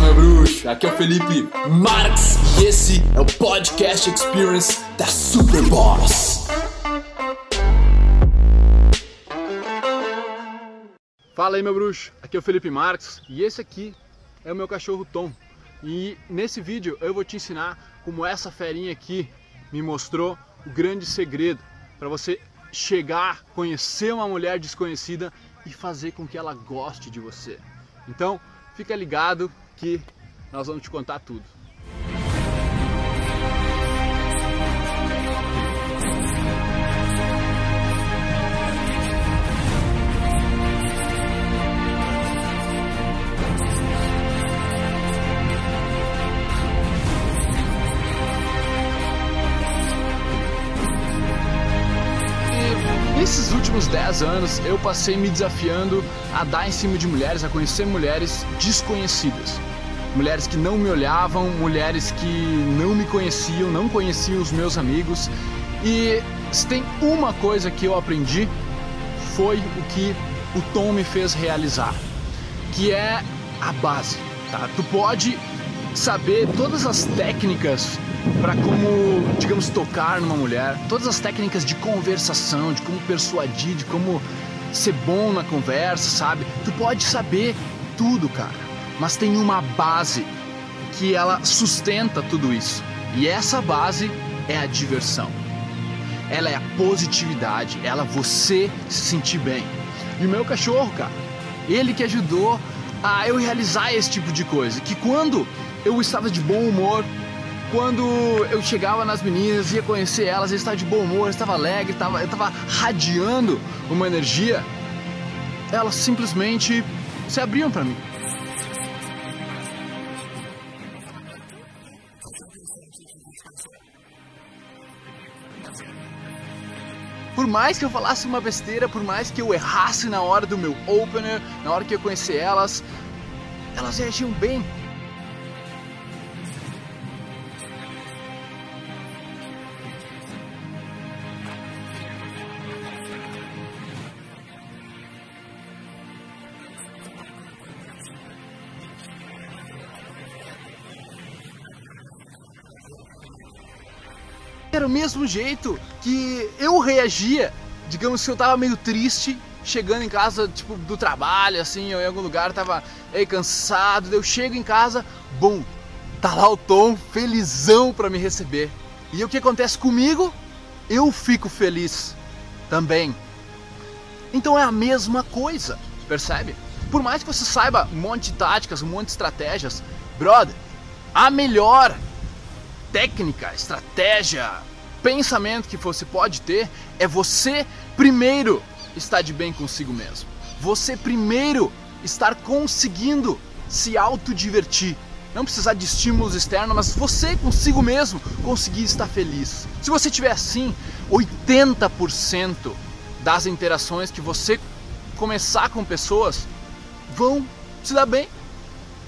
Fala meu bruxo, aqui é o Felipe Marx e esse é o Podcast Experience da Superboss. Fala aí meu bruxo, aqui é o Felipe Marx e esse aqui é o meu cachorro Tom. E nesse vídeo eu vou te ensinar como essa ferinha aqui me mostrou o grande segredo para você chegar, conhecer uma mulher desconhecida e fazer com que ela goste de você. Então, fica ligado que nós vamos te contar tudo. Nesses últimos 10 anos eu passei me desafiando a dar em cima de mulheres, a conhecer mulheres desconhecidas. Mulheres que não me olhavam, mulheres que não me conheciam, não conheciam os meus amigos. E se tem uma coisa que eu aprendi, foi o que o Tom me fez realizar, que é a base. Tá? Tu pode saber todas as técnicas para como, digamos, tocar numa mulher, todas as técnicas de conversação, de como persuadir, de como ser bom na conversa, sabe? Tu pode saber tudo, cara, mas tem uma base que ela sustenta tudo isso. E essa base é a diversão. Ela é a positividade, ela você se sentir bem. E o meu cachorro, cara, ele que ajudou a eu realizar esse tipo de coisa, que quando eu estava de bom humor, quando eu chegava nas meninas, ia conhecer elas, eu estava de bom humor, eu estava alegre, eu estava radiando uma energia, elas simplesmente se abriam para mim. Por mais que eu falasse uma besteira, por mais que eu errasse na hora do meu opener, na hora que eu conhecer elas, elas reagiam bem, Era o mesmo jeito que eu reagia, digamos que eu tava meio triste, chegando em casa, tipo, do trabalho, assim, ou em algum lugar, tava cansado, eu chego em casa, bom, tá lá o Tom, felizão para me receber. E o que acontece comigo? Eu fico feliz também. Então é a mesma coisa, percebe? Por mais que você saiba um monte de táticas, um monte de estratégias, brother, a melhor técnica, estratégia, pensamento que você pode ter é você primeiro estar de bem consigo mesmo. Você primeiro estar conseguindo se autodivertir. Não precisar de estímulos externos, mas você consigo mesmo conseguir estar feliz. Se você tiver assim, 80% das interações que você começar com pessoas vão se dar bem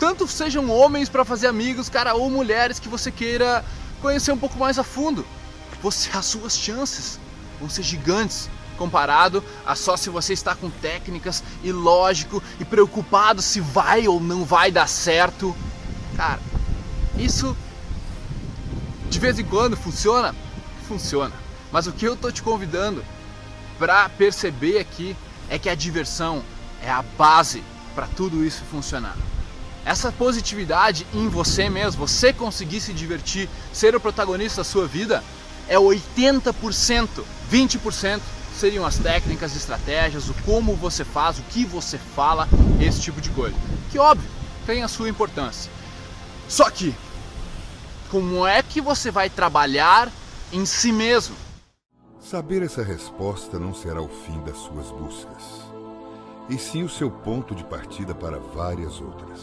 tanto sejam homens para fazer amigos, cara, ou mulheres que você queira conhecer um pouco mais a fundo. Você, as suas chances vão ser gigantes comparado a só se você está com técnicas e lógico e preocupado se vai ou não vai dar certo. Cara, isso de vez em quando funciona? Funciona. Mas o que eu tô te convidando para perceber aqui é que a diversão é a base para tudo isso funcionar essa positividade em você mesmo, você conseguir se divertir, ser o protagonista da sua vida, é 80%. 20% seriam as técnicas, estratégias, o como você faz, o que você fala, esse tipo de coisa. Que óbvio, tem a sua importância. Só que, como é que você vai trabalhar em si mesmo? Saber essa resposta não será o fim das suas buscas, e sim o seu ponto de partida para várias outras.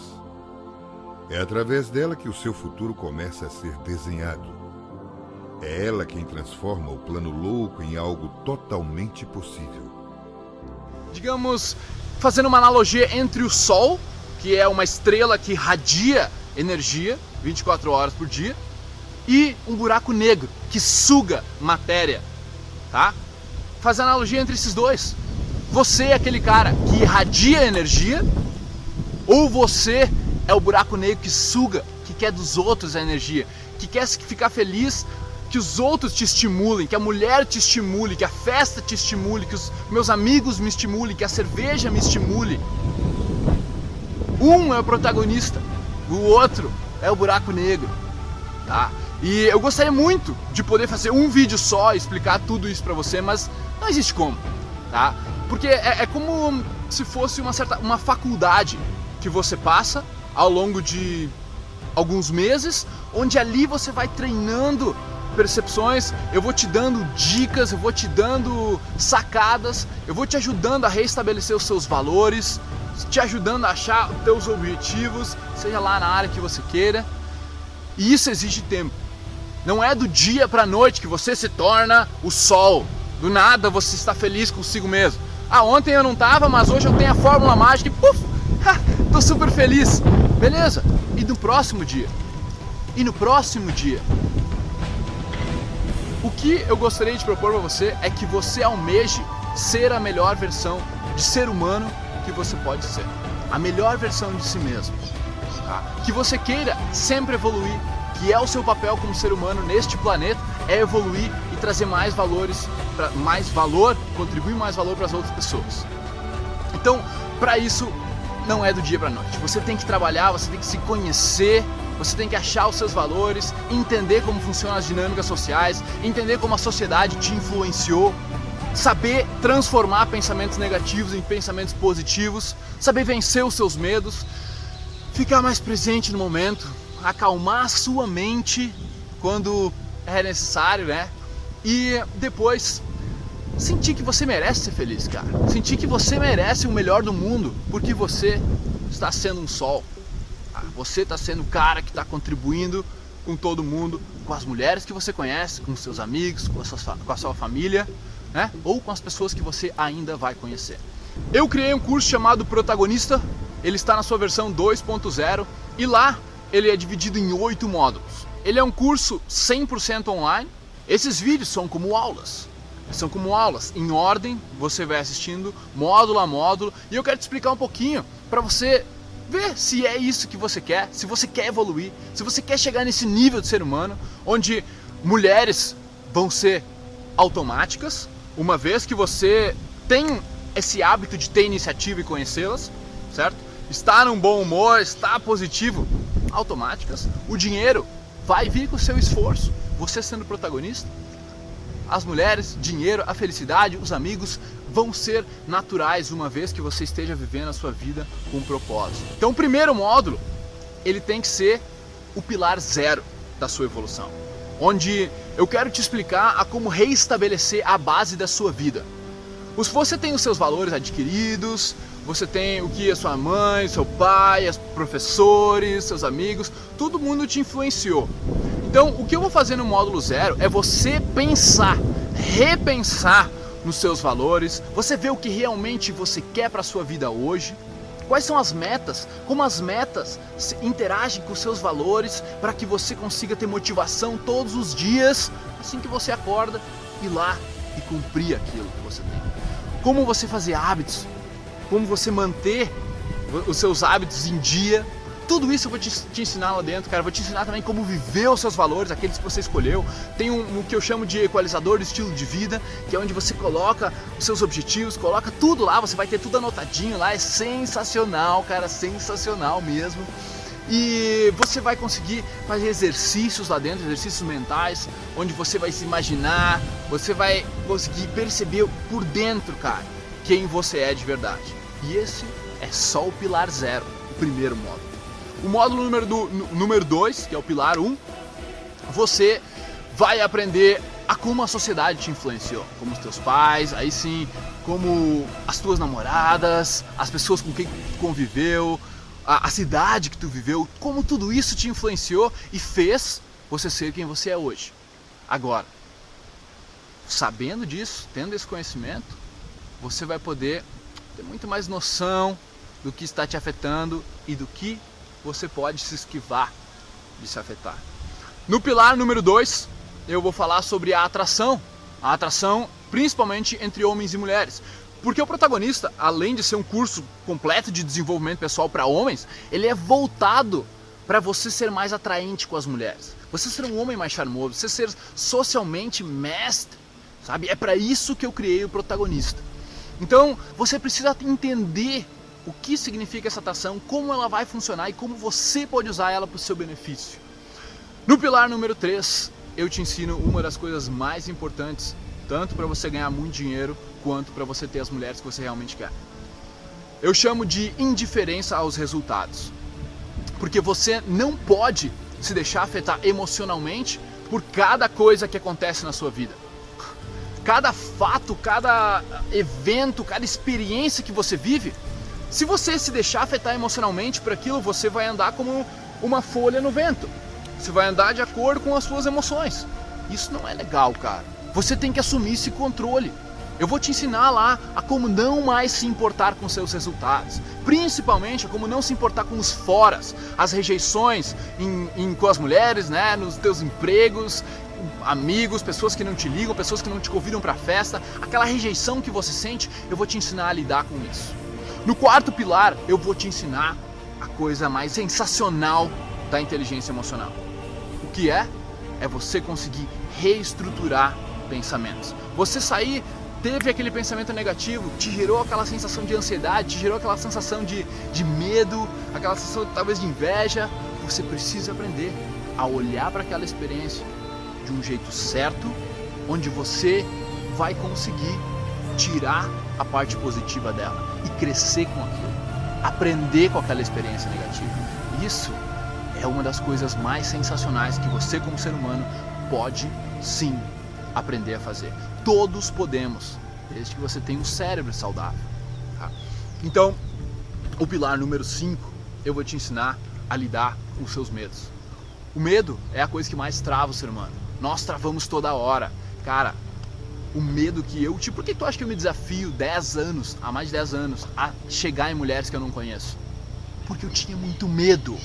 É através dela que o seu futuro começa a ser desenhado. É ela quem transforma o plano louco em algo totalmente possível. Digamos, fazendo uma analogia entre o Sol, que é uma estrela que radia energia 24 horas por dia, e um buraco negro que suga matéria, tá? Faz analogia entre esses dois. Você é aquele cara que irradia energia ou você é o buraco negro que suga, que quer dos outros a energia, que quer ficar feliz que os outros te estimulem, que a mulher te estimule, que a festa te estimule, que os meus amigos me estimulem, que a cerveja me estimule. Um é o protagonista, o outro é o buraco negro, tá? E eu gostaria muito de poder fazer um vídeo só explicar tudo isso para você, mas não existe como, tá? Porque é, é, como se fosse uma certa uma faculdade que você passa ao longo de alguns meses, onde ali você vai treinando percepções, eu vou te dando dicas, eu vou te dando sacadas, eu vou te ajudando a reestabelecer os seus valores, te ajudando a achar os teus objetivos, seja lá na área que você queira. E isso exige tempo. Não é do dia para a noite que você se torna o sol. Do nada você está feliz consigo mesmo. Ah, ontem eu não estava, mas hoje eu tenho a fórmula mágica e puf, tô super feliz. Beleza? E no próximo dia? E no próximo dia? O que eu gostaria de propor para você é que você almeje ser a melhor versão de ser humano que você pode ser. A melhor versão de si mesmo. Tá? Que você queira sempre evoluir, que é o seu papel como ser humano neste planeta, é evoluir e trazer mais valores, mais valor, contribuir mais valor para as outras pessoas. Então, para isso, não é do dia para noite. Você tem que trabalhar, você tem que se conhecer, você tem que achar os seus valores, entender como funcionam as dinâmicas sociais, entender como a sociedade te influenciou, saber transformar pensamentos negativos em pensamentos positivos, saber vencer os seus medos, ficar mais presente no momento, acalmar a sua mente quando é necessário, né? E depois sentir que você merece ser feliz, cara. Sentir que você merece o melhor do mundo, porque você está sendo um sol. Ah, você está sendo o cara que está contribuindo com todo mundo, com as mulheres que você conhece, com seus amigos, com a sua, com a sua família, né? Ou com as pessoas que você ainda vai conhecer. Eu criei um curso chamado Protagonista. Ele está na sua versão 2.0 e lá ele é dividido em oito módulos. Ele é um curso 100% online. Esses vídeos são como aulas. São como aulas em ordem, você vai assistindo módulo a módulo e eu quero te explicar um pouquinho para você ver se é isso que você quer, se você quer evoluir, se você quer chegar nesse nível de ser humano onde mulheres vão ser automáticas, uma vez que você tem esse hábito de ter iniciativa e conhecê-las, certo? Está num bom humor, está positivo, automáticas. O dinheiro vai vir com o seu esforço, você sendo protagonista as mulheres, dinheiro, a felicidade, os amigos vão ser naturais uma vez que você esteja vivendo a sua vida com um propósito. Então, o primeiro módulo, ele tem que ser o pilar zero da sua evolução, onde eu quero te explicar a como reestabelecer a base da sua vida. Você tem os seus valores adquiridos, você tem o que a sua mãe, seu pai, os professores, seus amigos, todo mundo te influenciou. Então, o que eu vou fazer no módulo zero é você pensar, repensar nos seus valores, você ver o que realmente você quer para a sua vida hoje, quais são as metas, como as metas interagem com os seus valores para que você consiga ter motivação todos os dias, assim que você acorda, ir lá e cumprir aquilo que você tem. Como você fazer hábitos, como você manter os seus hábitos em dia, tudo isso eu vou te, te, ensinar lá dentro, cara. Vou te ensinar também como viver os seus valores, aqueles que você escolheu. Tem um, um que eu chamo de equalizador do estilo de vida, que é onde você coloca os seus objetivos, coloca tudo lá, você vai ter tudo anotadinho lá. É sensacional, cara, sensacional mesmo. E você vai conseguir fazer exercícios lá dentro, exercícios mentais, onde você vai se imaginar, você vai conseguir perceber por dentro, cara, quem você é de verdade. E esse é só o pilar zero, o primeiro módulo. O módulo número 2, número dois, que é o pilar 1, um, você vai aprender a como a sociedade te influenciou, como os teus pais, aí sim, como as tuas namoradas, as pessoas com quem tu conviveu, a, a cidade que tu viveu, como tudo isso te influenciou e fez você ser quem você é hoje. Agora, sabendo disso, tendo esse conhecimento, você vai poder ter muito mais noção do que está te afetando e do que você pode se esquivar de se afetar. No pilar número 2, eu vou falar sobre a atração. A atração principalmente entre homens e mulheres. Porque o protagonista, além de ser um curso completo de desenvolvimento pessoal para homens, ele é voltado para você ser mais atraente com as mulheres. Você ser um homem mais charmoso, você ser socialmente mestre, sabe? É para isso que eu criei o protagonista. Então, você precisa entender o que significa essa atração, como ela vai funcionar e como você pode usar ela para o seu benefício. No pilar número 3, eu te ensino uma das coisas mais importantes, tanto para você ganhar muito dinheiro quanto para você ter as mulheres que você realmente quer. Eu chamo de indiferença aos resultados. Porque você não pode se deixar afetar emocionalmente por cada coisa que acontece na sua vida. Cada fato, cada evento, cada experiência que você vive, se você se deixar afetar emocionalmente por aquilo, você vai andar como uma folha no vento. Você vai andar de acordo com as suas emoções. Isso não é legal, cara. Você tem que assumir esse controle. Eu vou te ensinar lá a como não mais se importar com seus resultados, principalmente a como não se importar com os foras, as rejeições em, em, com as mulheres, né, nos teus empregos, amigos, pessoas que não te ligam, pessoas que não te convidam para festa, aquela rejeição que você sente, eu vou te ensinar a lidar com isso. No quarto pilar, eu vou te ensinar a coisa mais sensacional da inteligência emocional. O que é? É você conseguir reestruturar pensamentos. Você sair teve aquele pensamento negativo, te gerou aquela sensação de ansiedade, te gerou aquela sensação de, de medo, aquela sensação talvez de inveja, você precisa aprender a olhar para aquela experiência de um jeito certo, onde você vai conseguir tirar a parte positiva dela e crescer com aquilo, aprender com aquela experiência negativa. Isso é uma das coisas mais sensacionais que você, como ser humano, pode sim aprender a fazer. Todos podemos, desde que você tenha um cérebro saudável. Tá? Então, o pilar número 5, eu vou te ensinar a lidar com os seus medos. O medo é a coisa que mais trava o ser humano. Nós travamos toda hora. Cara, o medo que eu tive. Por que tu acha que eu me desafio 10 anos, há mais de 10 anos, a chegar em mulheres que eu não conheço? Porque eu tinha muito medo.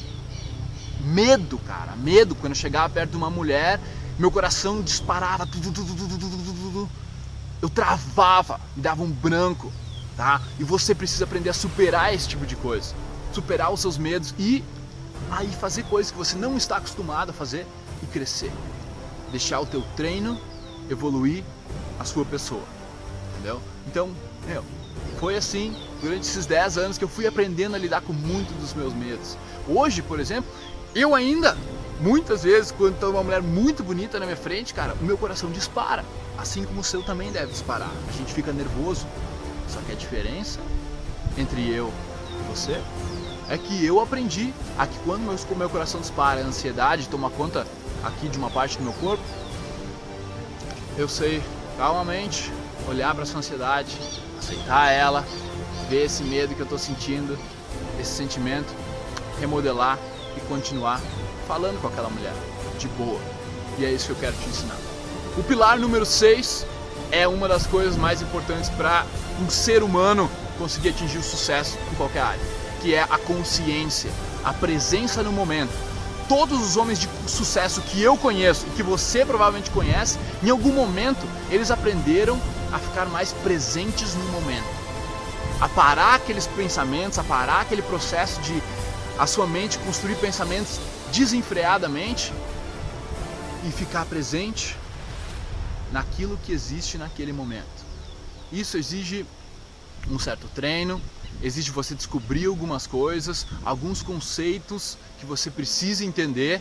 Medo, cara. Medo quando eu chegava perto de uma mulher meu coração disparava, eu travava, me dava um branco, tá? E você precisa aprender a superar esse tipo de coisa, superar os seus medos e aí fazer coisas que você não está acostumado a fazer e crescer, deixar o teu treino evoluir a sua pessoa, entendeu? Então, meu, foi assim durante esses 10 anos que eu fui aprendendo a lidar com muitos dos meus medos. Hoje, por exemplo, eu ainda Muitas vezes, quando tem uma mulher muito bonita na minha frente, cara, o meu coração dispara. Assim como o seu também deve disparar. A gente fica nervoso. Só que a diferença entre eu e você é que eu aprendi a que quando meu, meu coração dispara, a ansiedade toma conta aqui de uma parte do meu corpo, eu sei calmamente olhar para essa ansiedade, aceitar ela, ver esse medo que eu estou sentindo, esse sentimento, remodelar e continuar falando com aquela mulher, de boa. E é isso que eu quero te ensinar. O pilar número 6 é uma das coisas mais importantes para um ser humano conseguir atingir o sucesso em qualquer área, que é a consciência, a presença no momento. Todos os homens de sucesso que eu conheço e que você provavelmente conhece, em algum momento eles aprenderam a ficar mais presentes no momento, a parar aqueles pensamentos, a parar aquele processo de a sua mente construir pensamentos desenfreadamente e ficar presente naquilo que existe naquele momento. Isso exige um certo treino, exige você descobrir algumas coisas, alguns conceitos que você precisa entender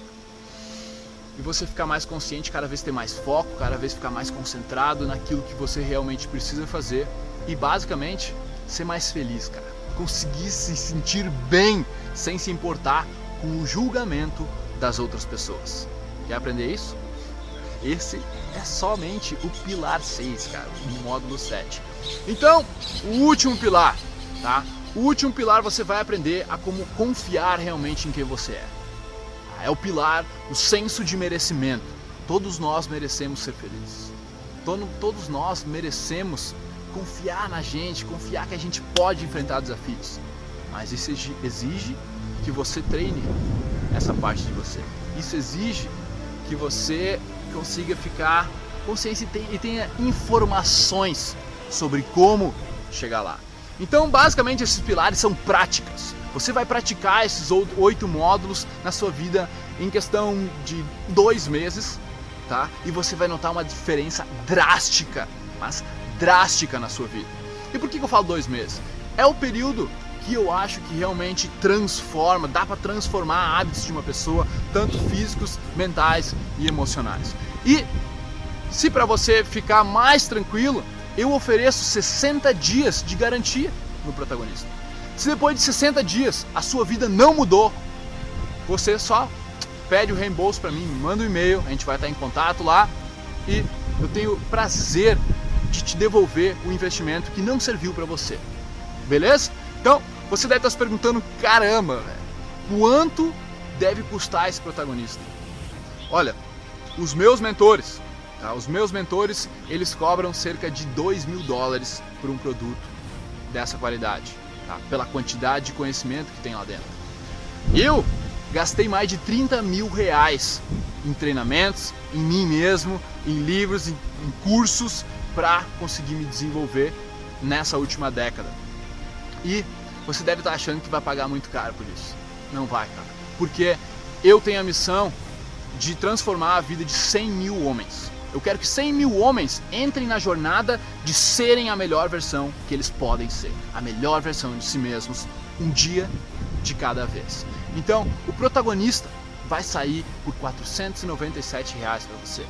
e você ficar mais consciente, cada vez ter mais foco, cada vez ficar mais concentrado naquilo que você realmente precisa fazer e basicamente ser mais feliz, cara. Conseguir se sentir bem sem se importar com o julgamento das outras pessoas. Quer aprender isso? Esse é somente o pilar 6, cara, no módulo 7. Então, o último pilar, tá? O último pilar você vai aprender a como confiar realmente em quem você é. É o pilar, o senso de merecimento. Todos nós merecemos ser felizes. Todos nós merecemos confiar na gente, confiar que a gente pode enfrentar desafios. Mas isso exige que você treine essa parte de você. Isso exige que você consiga ficar consciente e tenha informações sobre como chegar lá. Então, basicamente, esses pilares são práticas. Você vai praticar esses oito módulos na sua vida em questão de dois meses, tá? E você vai notar uma diferença drástica, mas drástica na sua vida. E por que eu falo dois meses? É o período que eu acho que realmente transforma, dá para transformar hábitos de uma pessoa, tanto físicos, mentais e emocionais. E se para você ficar mais tranquilo, eu ofereço 60 dias de garantia no protagonista. Se depois de 60 dias a sua vida não mudou, você só pede o reembolso para mim, me manda um e-mail, a gente vai estar em contato lá e eu tenho prazer de te devolver o investimento que não serviu para você. Beleza? Então, você deve estar se perguntando, caramba, véio, quanto deve custar esse protagonista? Olha, os meus mentores, tá? os meus mentores, eles cobram cerca de 2 mil dólares por um produto dessa qualidade, tá? pela quantidade de conhecimento que tem lá dentro. Eu gastei mais de 30 mil reais em treinamentos, em mim mesmo, em livros, em, em cursos para conseguir me desenvolver nessa última década. E você deve estar achando que vai pagar muito caro por isso. Não vai, cara. Porque eu tenho a missão de transformar a vida de 100 mil homens. Eu quero que 100 mil homens entrem na jornada de serem a melhor versão que eles podem ser. A melhor versão de si mesmos, um dia de cada vez. Então, o protagonista vai sair por 497 reais para você.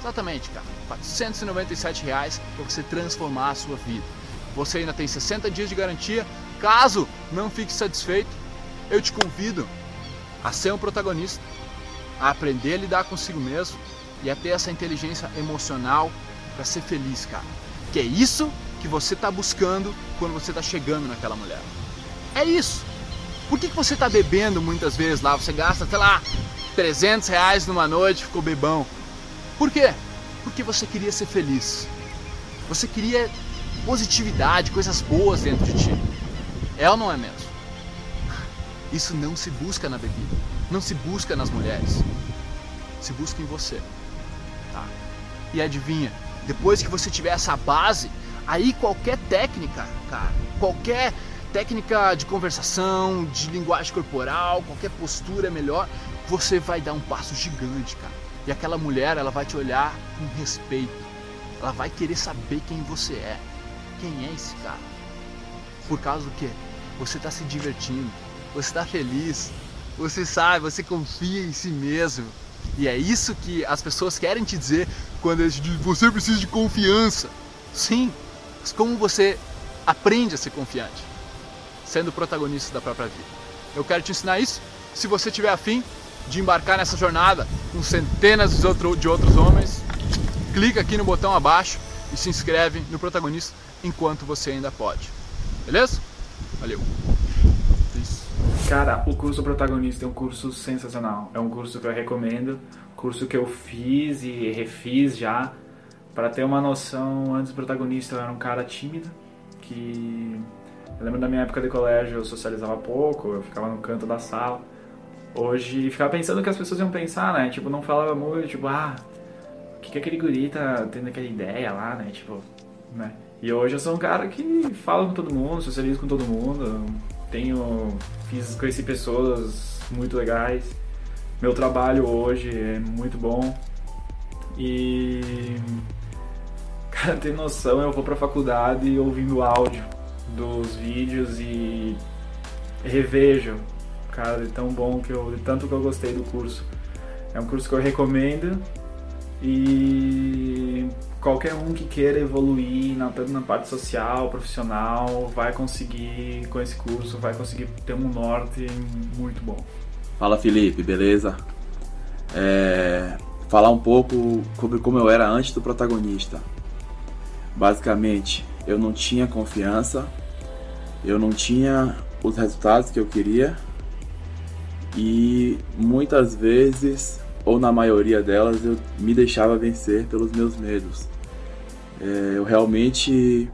Exatamente, cara. 497 reais para você transformar a sua vida. Você ainda tem 60 dias de garantia. Caso não fique satisfeito, eu te convido a ser um protagonista, a aprender a lidar consigo mesmo e a ter essa inteligência emocional para ser feliz, cara. Que é isso que você está buscando quando você está chegando naquela mulher. É isso. Por que, que você está bebendo muitas vezes lá? Você gasta, sei lá, 300 reais numa noite, ficou bebão. Por quê? Porque você queria ser feliz. Você queria positividade, coisas boas dentro de ti. É ou não é mesmo? Isso não se busca na bebida, não se busca nas mulheres, se busca em você. E adivinha, depois que você tiver essa base, aí qualquer técnica, cara, qualquer técnica de conversação, de linguagem corporal, qualquer postura melhor, você vai dar um passo gigante, cara. E aquela mulher, ela vai te olhar com respeito. Ela vai querer saber quem você é quem é esse cara. Por causa do que? Você está se divertindo, você está feliz, você sabe, você confia em si mesmo. E é isso que as pessoas querem te dizer quando você precisa de confiança. Sim, mas como você aprende a ser confiante? Sendo protagonista da própria vida. Eu quero te ensinar isso. Se você tiver afim de embarcar nessa jornada com centenas de outros homens, clica aqui no botão abaixo e se inscreve no protagonista enquanto você ainda pode. Beleza? Valeu! Cara, o curso protagonista é um curso sensacional. É um curso que eu recomendo, curso que eu fiz e refiz já. Para ter uma noção, antes do protagonista eu era um cara tímido, que eu lembro da minha época de colégio eu socializava pouco, eu ficava no canto da sala. Hoje ficava pensando o que as pessoas iam pensar, né? Tipo, não falava muito, tipo, ah, o que, que aquele guri tá tendo aquela ideia lá, né? Tipo, né? E hoje eu sou um cara que fala com todo mundo, socializo com todo mundo, tenho, fiz, conheci pessoas muito legais. Meu trabalho hoje é muito bom. E cara, tem noção, eu vou pra faculdade ouvindo áudio dos vídeos e revejo, cara, de tão bom que eu, de tanto que eu gostei do curso. É um curso que eu recomendo e qualquer um que queira evoluir, na, tanto na parte social, profissional, vai conseguir com esse curso, vai conseguir ter um norte muito bom. Fala Felipe, beleza? É, falar um pouco sobre como eu era antes do protagonista. Basicamente, eu não tinha confiança, eu não tinha os resultados que eu queria e muitas vezes ou na maioria delas, eu me deixava vencer pelos meus medos. É, eu realmente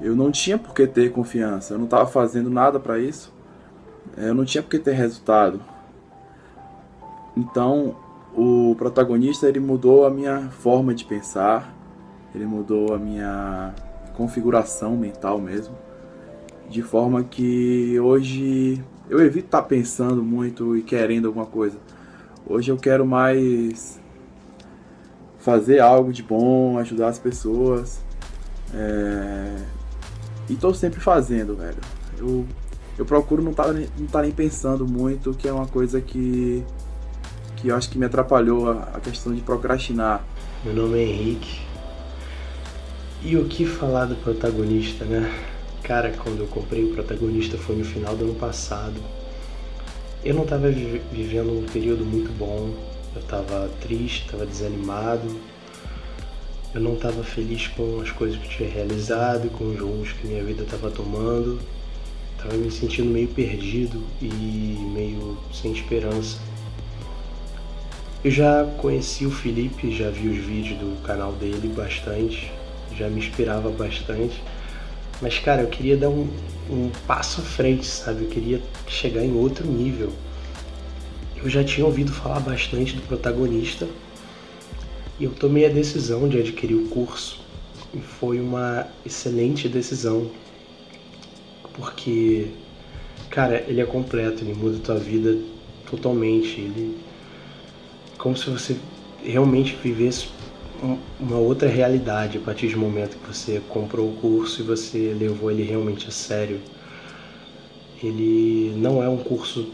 eu não tinha por que ter confiança, eu não estava fazendo nada para isso, eu não tinha por que ter resultado. Então, o protagonista ele mudou a minha forma de pensar, ele mudou a minha configuração mental mesmo, de forma que hoje eu evito estar tá pensando muito e querendo alguma coisa. Hoje eu quero mais fazer algo de bom, ajudar as pessoas. É... E estou sempre fazendo, velho. Eu, eu procuro não estar tá, não tá nem pensando muito, que é uma coisa que, que eu acho que me atrapalhou a, a questão de procrastinar. Meu nome é Henrique. E o que falar do protagonista, né? Cara, quando eu comprei o protagonista foi no final do ano passado. Eu não estava vivendo um período muito bom. Eu estava triste, estava desanimado. Eu não estava feliz com as coisas que tinha realizado, com os rumos que minha vida estava tomando. Estava me sentindo meio perdido e meio sem esperança. Eu já conheci o Felipe, já vi os vídeos do canal dele bastante, já me inspirava bastante. Mas, cara, eu queria dar um, um passo à frente, sabe? Eu queria chegar em outro nível. Eu já tinha ouvido falar bastante do protagonista e eu tomei a decisão de adquirir o curso. E foi uma excelente decisão, porque, cara, ele é completo, ele muda a tua vida totalmente. Ele como se você realmente vivesse uma outra realidade a partir do momento que você comprou o curso e você levou ele realmente a sério. Ele não é um curso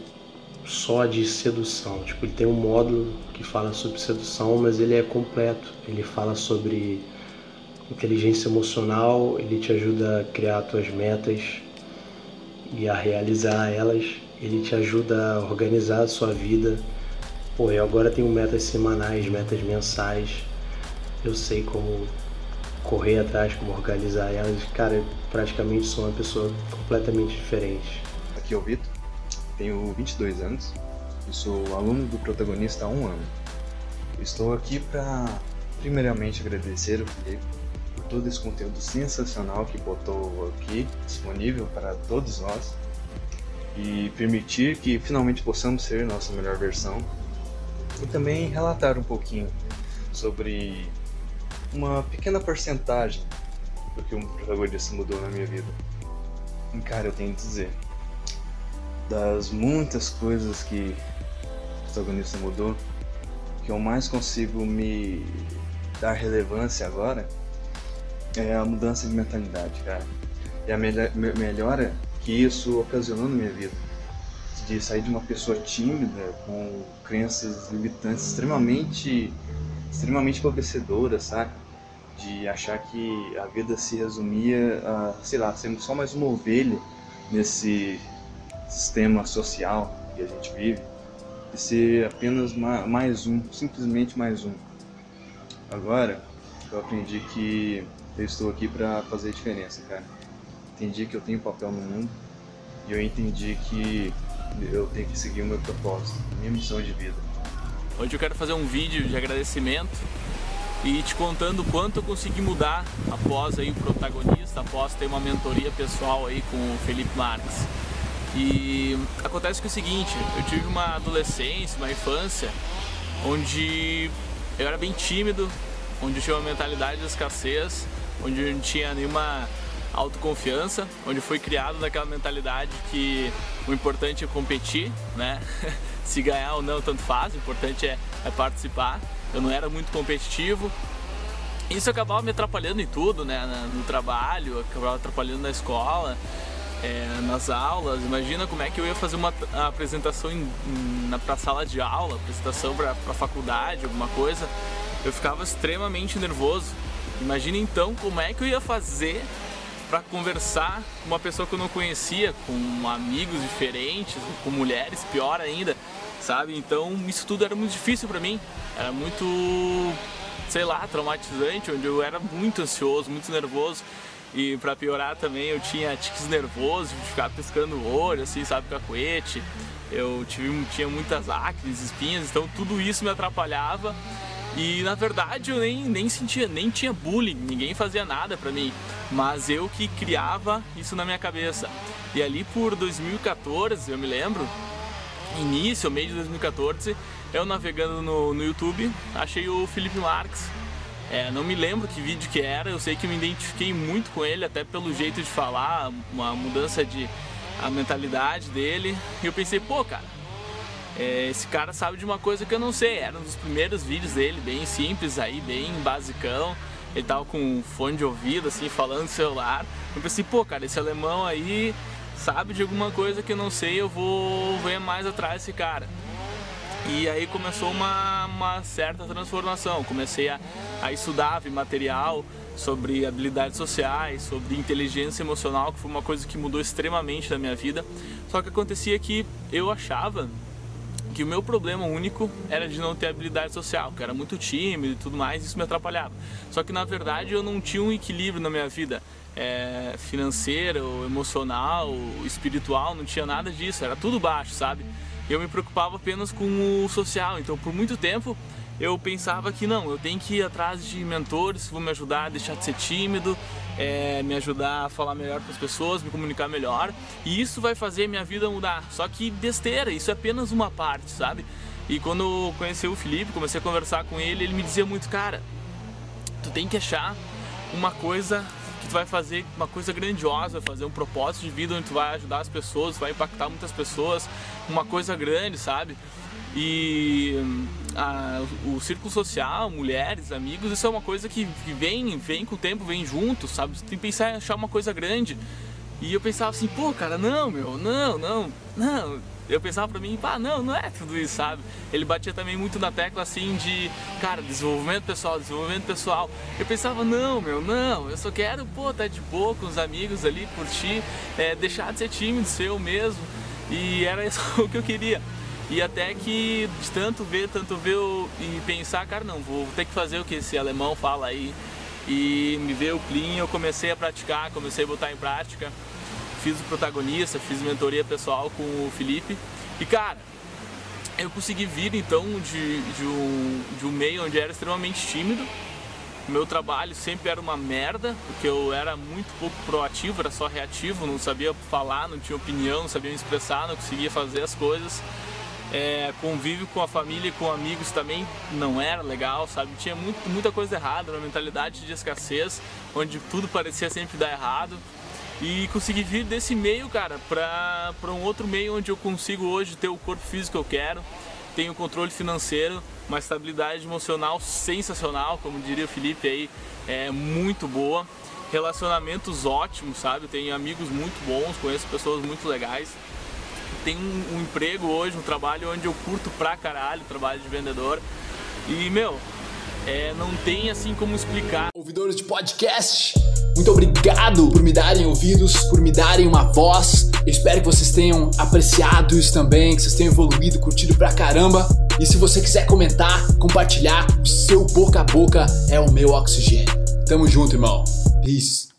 só de sedução, tipo, ele tem um módulo que fala sobre sedução, mas ele é completo. Ele fala sobre inteligência emocional, ele te ajuda a criar suas metas e a realizar elas, ele te ajuda a organizar a sua vida. Pô, eu agora tenho metas semanais, metas mensais, eu sei como correr atrás, como organizar elas. Cara, eu praticamente sou uma pessoa completamente diferente. Aqui é o Vitor, tenho 22 anos e sou aluno do protagonista há um ano. Estou aqui para, primeiramente, agradecer o Felipe todo esse conteúdo sensacional que botou aqui disponível para todos nós e permitir que finalmente possamos ser nossa melhor versão e também relatar um pouquinho sobre uma pequena porcentagem do que um protagonista mudou na minha vida. E, cara, eu tenho que dizer, das muitas coisas que o protagonista mudou, que eu mais consigo me dar relevância agora é a mudança de mentalidade, cara. E a melhora que isso ocasionou na minha vida. De sair de uma pessoa tímida, com crenças limitantes extremamente, extremamente empobrecedoras, saca? de achar que a vida se resumia a, sei lá, sermos só mais uma ovelha nesse sistema social que a gente vive e ser apenas mais um, simplesmente mais um. Agora, eu aprendi que eu estou aqui para fazer diferença, cara. Entendi que eu tenho papel no mundo e eu entendi que eu tenho que seguir o meu propósito, a minha missão de vida. Hoje eu quero fazer um vídeo de agradecimento e te contando quanto eu consegui mudar após aí o protagonista, após ter uma mentoria pessoal aí com o Felipe Marques. E acontece que é o seguinte, eu tive uma adolescência, uma infância, onde eu era bem tímido, onde eu tinha uma mentalidade de escassez, onde não tinha nenhuma autoconfiança, onde foi criado daquela mentalidade que o importante é competir, né? Se ganhar ou não, tanto faz, o importante é, é participar eu não era muito competitivo. Isso acabava me atrapalhando em tudo, né? No trabalho, acabava atrapalhando na escola, é, nas aulas. Imagina como é que eu ia fazer uma apresentação em, na pra sala de aula, apresentação para faculdade, alguma coisa. Eu ficava extremamente nervoso. Imagina então como é que eu ia fazer para conversar com uma pessoa que eu não conhecia, com amigos diferentes, com mulheres, pior ainda sabe? Então isso tudo era muito difícil para mim, era muito, sei lá, traumatizante, onde eu era muito ansioso, muito nervoso. E para piorar também eu tinha tiques nervosos, de ficar piscando o olho, assim, sabe, cacuete. Eu tive, tinha muitas acnes, espinhas, então tudo isso me atrapalhava. E na verdade eu nem, nem sentia, nem tinha bullying, ninguém fazia nada pra mim. Mas eu que criava isso na minha cabeça. E ali por 2014, eu me lembro, início, meio de 2014, eu navegando no, no YouTube, achei o Felipe Marques É, não me lembro que vídeo que era, eu sei que me identifiquei muito com ele, até pelo jeito de falar, uma mudança de a mentalidade dele. E eu pensei, pô, cara, é, esse cara sabe de uma coisa que eu não sei. Era um dos primeiros vídeos dele, bem simples aí, bem basicão. Ele tava com um fone de ouvido, assim, falando no celular. Eu pensei, pô, cara, esse alemão aí sabe de alguma coisa que eu não sei, eu vou ver mais atrás desse cara. E aí começou uma, uma certa transformação. Comecei a, a estudar, ver material sobre habilidades sociais, sobre inteligência emocional, que foi uma coisa que mudou extremamente na minha vida. Só que acontecia que eu achava que o meu problema único era de não ter habilidade social, que era muito tímido e tudo mais, isso me atrapalhava. Só que na verdade eu não tinha um equilíbrio na minha vida é, financeiro, emocional, espiritual, não tinha nada disso, era tudo baixo, sabe? Eu me preocupava apenas com o social, então por muito tempo eu pensava que não, eu tenho que ir atrás de mentores que vão me ajudar a deixar de ser tímido, é, me ajudar a falar melhor com as pessoas, me comunicar melhor, e isso vai fazer minha vida mudar. Só que besteira, isso é apenas uma parte, sabe? E quando eu conheci o Felipe, comecei a conversar com ele, ele me dizia muito, cara, tu tem que achar uma coisa que tu vai fazer uma coisa grandiosa, fazer um propósito de vida onde tu vai ajudar as pessoas, vai impactar muitas pessoas, uma coisa grande, sabe? E a, o círculo social, mulheres, amigos, isso é uma coisa que, vem, vem com o tempo, vem junto, sabe? Você tem que pensar em achar uma coisa grande. E eu pensava assim, pô, cara, não, meu, não, não, não. Eu pensava pra mim, pá, não, não é tudo isso, sabe? Ele batia também muito na tecla assim de, cara, desenvolvimento pessoal, desenvolvimento pessoal. Eu pensava, não, meu, não, eu só quero, pô, estar tá de boa com os amigos ali, curtir, é, deixar de ser tímido, ser eu mesmo. E era isso o que eu queria. E até que de tanto ver, tanto ver e pensar, cara, não, vou ter que fazer o que esse alemão fala aí. E me veio o clean, eu comecei a praticar, comecei a botar em prática. Fiz o protagonista, fiz mentoria pessoal com o Felipe. E cara, eu consegui vir então de, de, um, de um meio onde era extremamente tímido. Meu trabalho sempre era uma merda, porque eu era muito pouco proativo, era só reativo, não sabia falar, não tinha opinião, não sabia me expressar, não conseguia fazer as coisas. É, convívio com a família e com amigos também não era legal, sabe? Tinha muito, muita coisa errada, uma mentalidade de escassez, onde tudo parecia sempre dar errado. E consegui vir desse meio, cara, pra um outro meio onde eu consigo hoje ter o corpo físico que eu quero, tenho controle financeiro, uma estabilidade emocional sensacional, como diria o Felipe aí, é muito boa. Relacionamentos ótimos, sabe? Tenho amigos muito bons, conheço pessoas muito legais tenho um, um, emprego hoje, um trabalho onde eu curto pra caralho, trabalho de vendedor. E, meu, é, não tem assim como explicar. Ouvidores de podcast, muito obrigado por me darem ouvidos, por me darem uma voz. Eu espero que vocês tenham apreciado isso também, que vocês tenham evoluído, curtido pra caramba. E se você quiser comentar, compartilhar, o seu boca a boca é o meu oxigênio. Tamo junto, irmão. Peace.